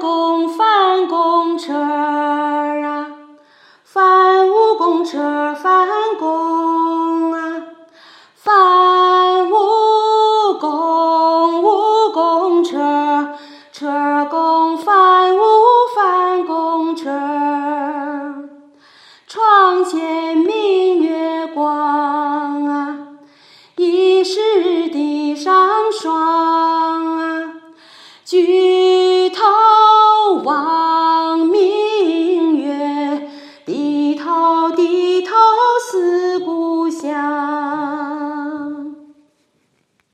公翻公车啊翻五公车翻公啊翻五公五公车车公翻五翻公车床前明月光疑是地上霜举望明月低头低头思